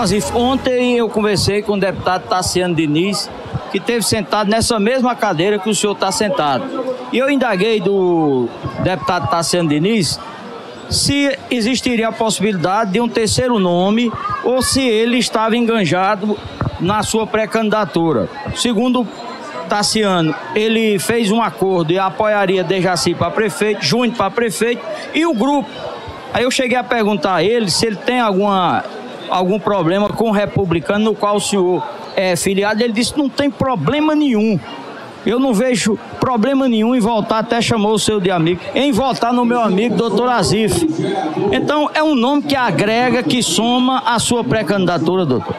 Asif, ontem eu conversei com o deputado Tassiano Diniz, que esteve sentado nessa mesma cadeira que o senhor está sentado. E eu indaguei do deputado Tassiano Diniz se existiria a possibilidade de um terceiro nome ou se ele estava enganjado na sua pré-candidatura. Segundo Tassiano, ele fez um acordo e apoiaria Dejaci para prefeito, Júnior para prefeito e o grupo. Aí eu cheguei a perguntar a ele se ele tem alguma, algum problema com o republicano no qual o senhor é filiado. Ele disse: não tem problema nenhum. Eu não vejo problema nenhum em voltar, até chamou o seu de amigo, em voltar no meu amigo, doutor Azif. Então, é um nome que agrega, que soma a sua pré-candidatura, doutor.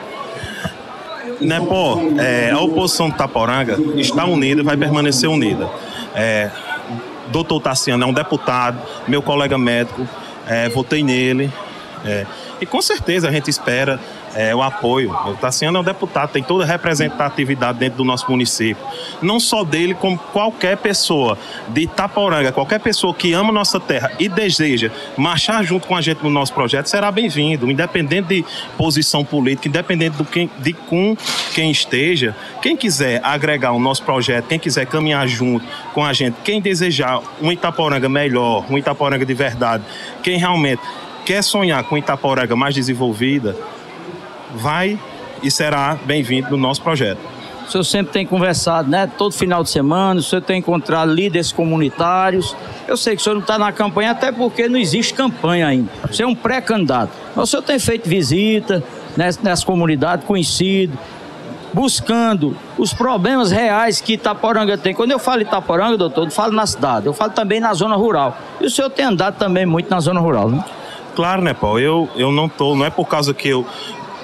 Né, pô, é, a oposição de Taporanga está unida e vai permanecer unida. É, doutor Tassiano é um deputado, meu colega médico, é, votei nele. É, e com certeza a gente espera é, o apoio. O Tassiano é um deputado, tem toda a representatividade dentro do nosso município. Não só dele, como qualquer pessoa de Itaporanga, qualquer pessoa que ama nossa terra e deseja marchar junto com a gente no nosso projeto, será bem-vindo, independente de posição política, independente do quem, de com quem esteja. Quem quiser agregar o nosso projeto, quem quiser caminhar junto com a gente, quem desejar um Itaporanga melhor, um Itaporanga de verdade, quem realmente quer sonhar com Itaporanga mais desenvolvida, vai e será bem-vindo no nosso projeto. O senhor sempre tem conversado, né? Todo final de semana, o senhor tem encontrado líderes comunitários. Eu sei que o senhor não está na campanha, até porque não existe campanha ainda. Você é um pré-candidato. Mas o senhor tem feito visita nessas, nessas comunidades, conhecido, buscando os problemas reais que Itaporanga tem. Quando eu falo Itaporanga, doutor, eu falo na cidade, eu falo também na zona rural. E o senhor tem andado também muito na zona rural, né? Claro, né, Paulo? Eu, eu não tô, não é por causa que eu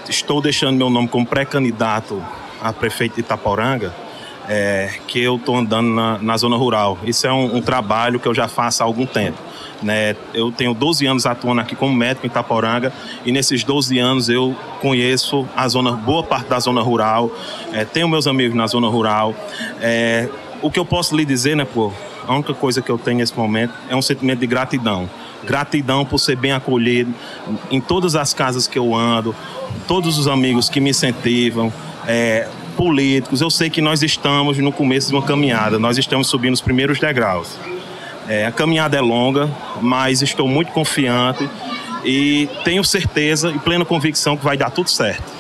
estou deixando meu nome como pré-candidato a prefeito de Itaporanga, é, que eu estou andando na, na, zona rural. Isso é um, um, trabalho que eu já faço há algum tempo. Né? Eu tenho 12 anos atuando aqui como médico em Itaporanga e nesses 12 anos eu conheço a zona, boa parte da zona rural, é, tenho meus amigos na zona rural. É, o que eu posso lhe dizer, né, pô, a única coisa que eu tenho nesse momento é um sentimento de gratidão. Gratidão por ser bem acolhido em todas as casas que eu ando, todos os amigos que me incentivam, é, políticos. Eu sei que nós estamos no começo de uma caminhada, nós estamos subindo os primeiros degraus. É, a caminhada é longa, mas estou muito confiante e tenho certeza e plena convicção que vai dar tudo certo.